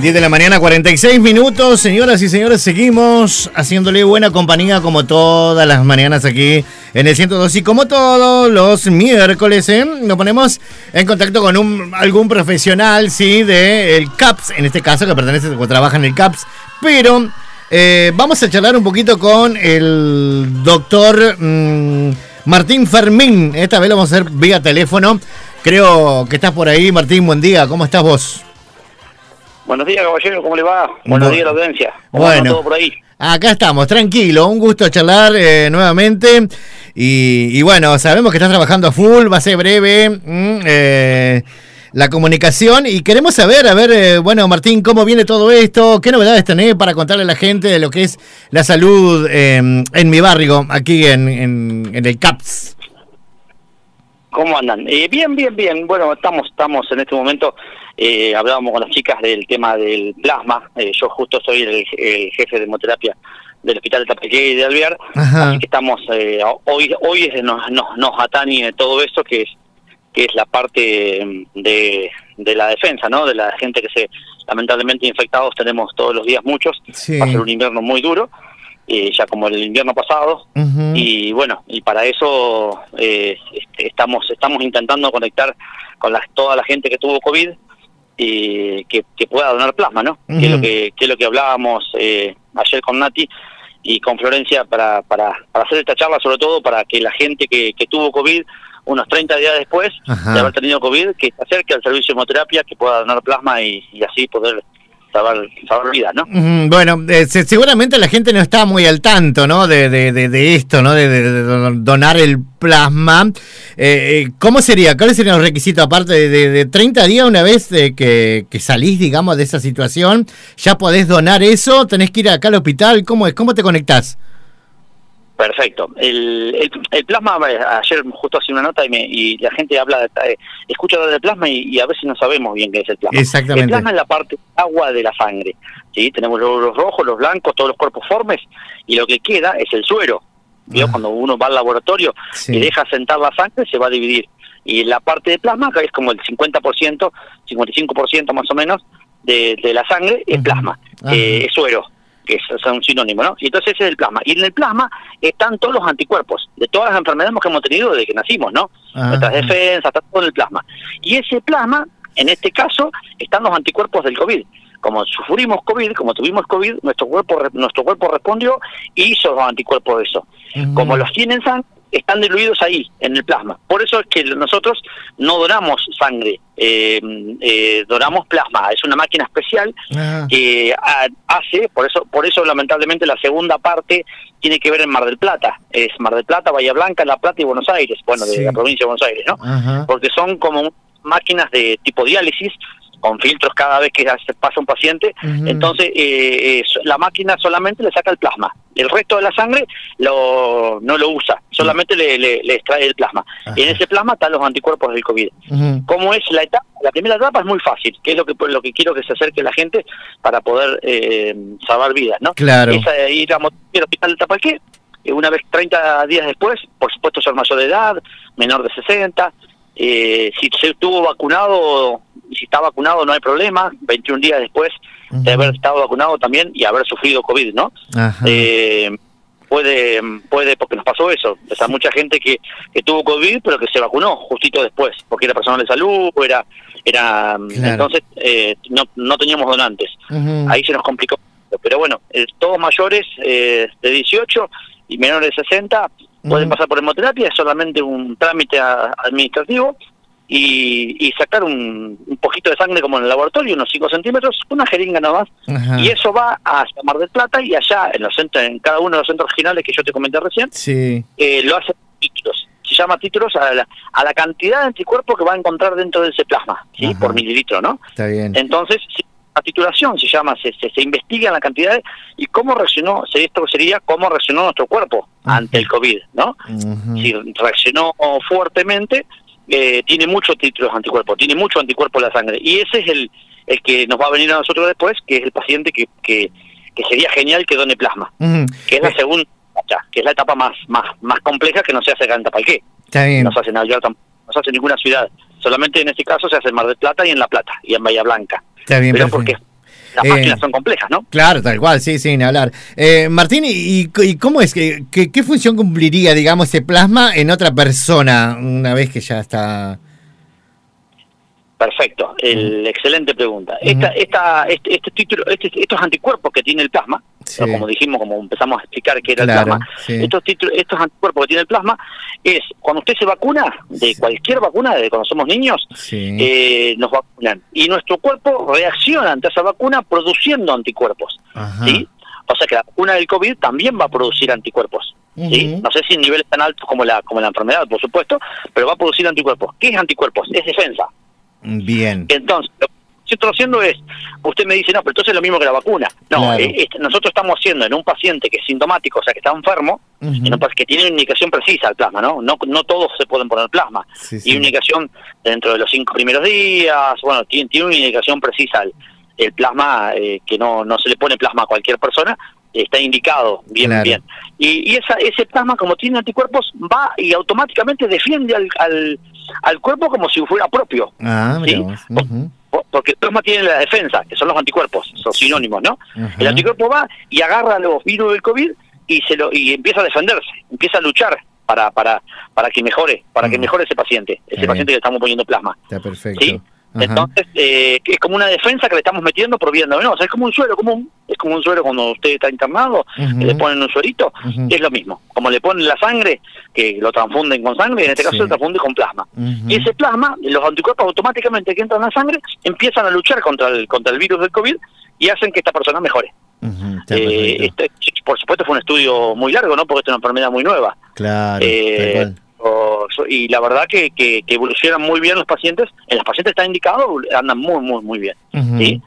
10 de la mañana, 46 minutos. Señoras y señores, seguimos haciéndole buena compañía como todas las mañanas aquí en el 102 y como todos los miércoles, ¿eh? Nos ponemos en contacto con un, algún profesional, sí, del CAPS, en este caso, que pertenece o trabaja en el CAPS, pero eh, vamos a charlar un poquito con el doctor mm, Martín Fermín. Esta vez lo vamos a hacer vía teléfono. Creo que estás por ahí, Martín. Buen día. ¿Cómo estás vos? Buenos días, caballero. ¿Cómo le va? Buenos días, la audiencia. ¿Cómo bueno, todo por ahí? Acá estamos, tranquilo. Un gusto charlar eh, nuevamente. Y, bueno, sabemos que estás trabajando a full. Va a ser breve. Mm, eh, la comunicación y queremos saber, a ver, eh, bueno, Martín, cómo viene todo esto, qué novedades tenés para contarle a la gente de lo que es la salud en mi barrio, aquí en, en, el CAPS. ¿Cómo andan? Eh, bien, bien, bien. Bueno, estamos, estamos en este momento, eh, hablábamos con las chicas del tema del plasma. Eh, yo justo soy el, jefe de hemoterapia del Hospital de Tapequé y de Alvear. Así que estamos, hoy hoy nos, nos, nos atañe todo esto que es que es la parte mm, de, de la defensa, ¿no? De la gente que se, lamentablemente infectados tenemos todos los días muchos, va a ser un invierno muy duro, eh, ya como el invierno pasado, y bueno, y para eso eh, este, estamos estamos intentando conectar con la, toda la gente que tuvo COVID y que, que pueda donar plasma, ¿no? Que es lo que, que es lo que hablábamos eh, ayer con Nati y con Florencia para, para, para hacer esta charla, sobre todo para que la gente que, que tuvo COVID unos 30 días después de haber tenido COVID, que se acerque al servicio de hemoterapia, que pueda donar plasma y, así poder vidas, ¿no? bueno, eh, seguramente la gente no está muy al tanto, ¿no? De, de, de, esto, ¿no? De, donar el plasma. Eh, eh, ¿Cómo sería? ¿Cuáles serían los requisitos? Aparte de, 30 días, una vez que, que salís, digamos, de esa situación, ¿ya podés donar eso? ¿Tenés que ir acá al hospital? ¿Cómo es? ¿Cómo te conectás? Perfecto. El, el, plasma, ayer justo hacía una nota y, me, y la gente habla, de, eh, escucha hablar del plasma y, a veces no sabemos bien qué es el plasma. Exactamente. El plasma es la parte agua de la sangre. ¿sí? Tenemos los, rojos, los blancos, todos los cuerpos formes y lo que queda es el suero. Ah. Cuando uno va al laboratorio y deja sentar la sangre, se va a dividir. Y la parte de plasma, que es como el 50%, 55% más o menos, de, de la sangre, es plasma, eh, es suero que es, un sinónimo, ¿no? Y entonces ese es el plasma. Y en el plasma están todos los anticuerpos de todas las enfermedades que hemos tenido desde que nacimos, ¿no? Nuestras defensas, está todo el plasma. Y ese plasma, en este caso, están los anticuerpos del COVID. Como sufrimos COVID, como tuvimos COVID, nuestro cuerpo nuestro cuerpo respondió y hizo los anticuerpos de eso. Como los tienen sangre, están diluidos ahí, en el plasma. Por eso es que nosotros no donamos sangre, eh, eh donamos plasma. Es una máquina especial que hace, por eso, por eso lamentablemente la segunda parte tiene que ver en Mar del Plata. Es Mar del Plata, Bahía Blanca, La Plata y Buenos Aires, bueno, de la provincia de Buenos Aires, ¿no? Porque son como máquinas de tipo diálisis con filtros cada vez que se pasa un paciente. Entonces, eh, la máquina solamente le saca el plasma. El resto de la sangre lo, no lo usa, solamente le, le, extrae el plasma. Y en ese plasma están los anticuerpos del COVID. ¿Cómo es la etapa? La primera etapa es muy fácil, que es lo que lo que quiero que se acerque la gente para poder eh, salvar vidas, ¿no? Claro. Es eh, ir al hospital de Tapalqué, una vez 30 días después, por supuesto ser mayor de edad, menor de 60, eh, si se estuvo vacunado, si está vacunado no hay problema, 21 días después de haber estado vacunado también y haber sufrido COVID, ¿no? Eh, puede, puede, porque nos pasó eso, o sea, mucha gente que, que tuvo COVID pero que se vacunó justito después, porque era personal de salud, era, era entonces eh, no, no teníamos donantes, ahí se nos complicó, pero bueno, eh, todos mayores eh, de 18 y menores de 60 pueden pasar por hemoterapia, es solamente un trámite administrativo y, sacar un, poquito de sangre como en el laboratorio, unos 5 centímetros, una jeringa nada más, y eso va a Mar del Plata y allá en los centros, en cada uno de los centros regionales que yo te comenté recién, eh, lo hacen títulos. Se llama títulos a la, a la cantidad de anticuerpos que va a encontrar dentro de ese plasma, ¿sí? por mililitro, ¿no? Está bien. Entonces, la titulación se llama, se, se, investiga la cantidad y cómo reaccionó, esto sería cómo reaccionó nuestro cuerpo ante el COVID, ¿no? Si reaccionó fuertemente, eh, tiene muchos títulos anticuerpos, tiene mucho anticuerpo en la sangre. Y ese es el, el que nos va a venir a nosotros después, que es el paciente que, que, sería genial que done plasma, que es la segunda, que es la etapa más más más compleja que no se hace acá en Tapalqué. No se hace en no se hace en ninguna ciudad. Solamente en este caso se hace en Mar del Plata y en La Plata, y en Bahía Blanca. Está bien, Pero porque Las máquinas son complejas, ¿no? Claro, tal cual, sí, sin hablar. Martín, ¿y, cómo es? que qué función cumpliría, digamos, ese plasma en otra persona una vez que ya está Perfecto, el, excelente pregunta. esta, esta, este, este título, este, estos anticuerpos que tiene el plasma, como dijimos, como empezamos a explicar que era el plasma, estos, títulos, estos anticuerpos que tiene el plasma es cuando usted se vacuna, de cualquier vacuna, de cuando somos niños, eh, nos vacunan. Y nuestro cuerpo reacciona ante esa vacuna produciendo anticuerpos. ¿sí? O sea que la vacuna del COVID también va a producir anticuerpos. ¿sí? No sé si en niveles tan altos como la, como la enfermedad, por supuesto, pero va a producir anticuerpos. ¿Qué es anticuerpos? Es defensa. Bien. Entonces, lo que estoy haciendo es, usted me dice, no, pero entonces es lo mismo que la vacuna. No, nosotros estamos haciendo en un paciente que es sintomático, o sea, que está enfermo, que tiene una indicación precisa al plasma, ¿no? No, no todos se pueden poner plasma. Y una indicación dentro de los cinco primeros días, bueno, tiene, tiene una indicación precisa el, plasma, eh, que no, no se le pone plasma a cualquier persona, está indicado bien, bien. Y, y esa, ese plasma, como tiene anticuerpos, va y automáticamente defiende al, al, al cuerpo como si fuera propio. Ah, Porque el plasma tiene la defensa, que son los anticuerpos, son sinónimos, ¿no? El anticuerpo va y agarra los virus del COVID y se lo y empieza a defenderse, empieza a luchar para para para que mejore, para que mejore ese paciente, ese paciente que le estamos poniendo plasma. Está perfecto. Entonces, eh, es como una defensa que le estamos metiendo por no, es como un suero común, es como un suero cuando usted está internado, le ponen un suerito, es lo mismo, como le ponen la sangre, que lo transfunden con sangre, en este caso se transfunde con plasma. Y ese plasma, los anticuerpos automáticamente que entran en la sangre, empiezan a luchar contra el, contra el virus del COVID y hacen que esta persona mejore. Eh, este, por supuesto fue un estudio muy largo, ¿no? Porque es una enfermedad muy nueva. Claro. Eh, y la verdad que, que, evolucionan muy bien los pacientes. En los pacientes está indicado, andan muy, muy, muy bien. ¿sí?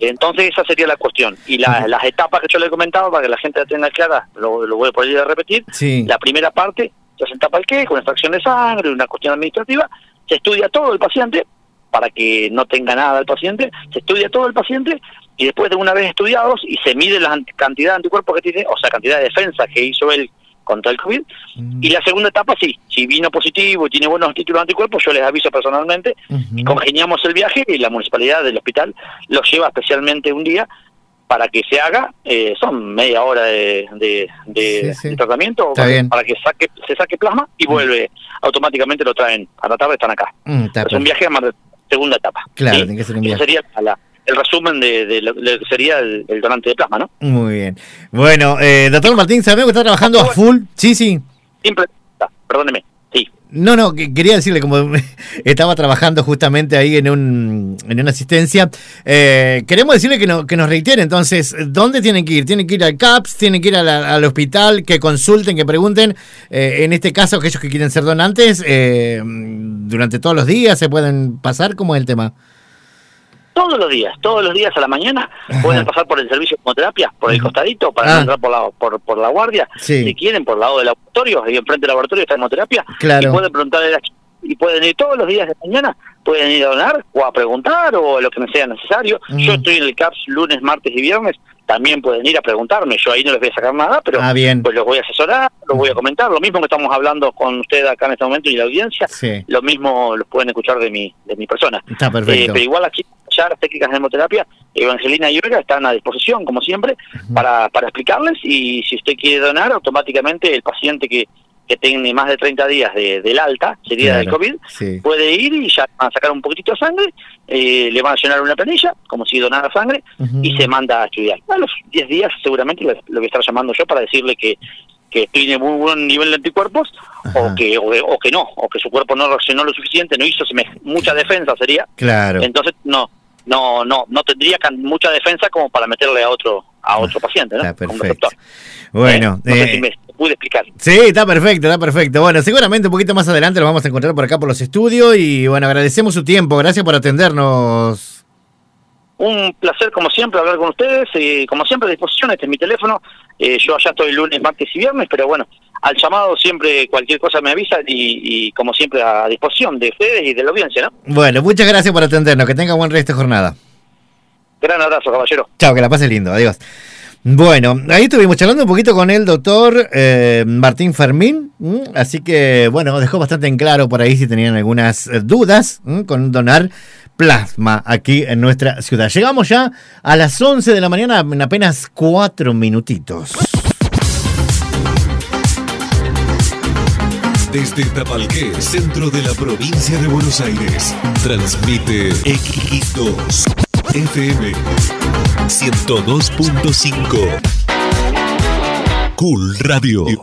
Entonces esa sería la cuestión. Y las etapas que yo le he comentado, para que la gente la tenga clara, lo, lo voy a poder repetir. La primera parte, se etapa el qué, con extracción de sangre, una cuestión administrativa, se estudia todo el paciente, para que no tenga nada el paciente, se estudia todo el paciente y después de una vez estudiados y se mide la cantidad de anticuerpos que tiene, o sea, cantidad de defensa que hizo él contra el COVID. Y la segunda etapa, sí, si vino positivo y tiene buenos títulos anticuerpos, yo les aviso personalmente y congeniamos el viaje y la municipalidad del hospital lo lleva especialmente un día para que se haga, eh, son media hora de, de, tratamiento para, que saque, se saque plasma y vuelve, automáticamente lo traen, a la tarde están acá. Mm, es un viaje a segunda etapa. Claro, tiene que ser un viaje. sería la, el resumen de, lo, que sería el, donante de plasma, ¿no? Muy bien. Bueno, eh, doctor Martín, sabemos que está trabajando a full. Sí, sí. Siempre, perdóneme. Sí. No, no, quería decirle, como estaba trabajando justamente ahí en, un, en una asistencia, eh, queremos decirle que, no, que nos reitere, entonces, ¿dónde tienen que ir? ¿Tienen que ir al CAPS? ¿Tienen que ir al hospital? Que consulten, que pregunten. Eh, en este caso, aquellos que quieren ser donantes, durante todos los días se pueden pasar, ¿cómo es el tema? Todos los días, todos los días a la mañana pueden pasar por el servicio de hemoterapia, por el costadito, para ah. entrar por la, por, por la guardia, si quieren, por el lado del laboratorio, ahí enfrente del laboratorio está hemoterapia, y pueden preguntarle y pueden ir todos los días de mañana, pueden ir a donar o a preguntar o lo que me sea necesario. Yo estoy en el CAPS lunes, martes y viernes, también pueden ir a preguntarme, yo ahí no les voy a sacar nada, pero ah, bien. pues los voy a asesorar, los voy a comentar, lo mismo que estamos hablando con usted acá en este momento y la audiencia, lo mismo los pueden escuchar de mi, de mi persona. Está perfecto. Eh, pero igual aquí técnicas de hemoterapia, Evangelina y Olga están a disposición, como siempre, para, para explicarles y si usted quiere donar, automáticamente el paciente que, que tiene más de 30 días de, del alta, sería del COVID, puede ir y ya van a sacar un poquitito de sangre, eh, le van a llenar una planilla, como si donara sangre, y se manda a estudiar. A los 10 días seguramente lo, voy a estar llamando yo para decirle que que tiene muy buen nivel de anticuerpos o que o, que no o que su cuerpo no reaccionó lo suficiente no hizo mucha defensa sería. Claro. Entonces no no no no tendría mucha defensa como para meterle a otro a otro paciente, ¿no? perfecto. Bueno, eh, no sé si eh, me pude explicar. Sí, está perfecto, está perfecto. Bueno, seguramente un poquito más adelante lo vamos a encontrar por acá por los estudios y bueno, agradecemos su tiempo, gracias por atendernos. Un placer como siempre hablar con ustedes y como siempre a disposición, este es mi teléfono, eh, yo allá estoy lunes, martes y viernes, pero bueno, al llamado siempre cualquier cosa me avisa y, como siempre a disposición de ustedes y de la audiencia, ¿no? Bueno, muchas gracias por atendernos, que tenga buen resto de jornada. Gran abrazo, caballero. Chao, que la pase lindo, adiós. Bueno, ahí estuvimos charlando un poquito con el doctor eh, Martín Fermín, así que bueno, dejó bastante en claro por ahí si tenían algunas eh, dudas con donar plasma aquí en nuestra ciudad. Llegamos ya a las 11 de la mañana en apenas cuatro minutitos. Desde Tapalqué, centro de la provincia de Buenos Aires, transmite X2 FM 102.5. Cool Radio.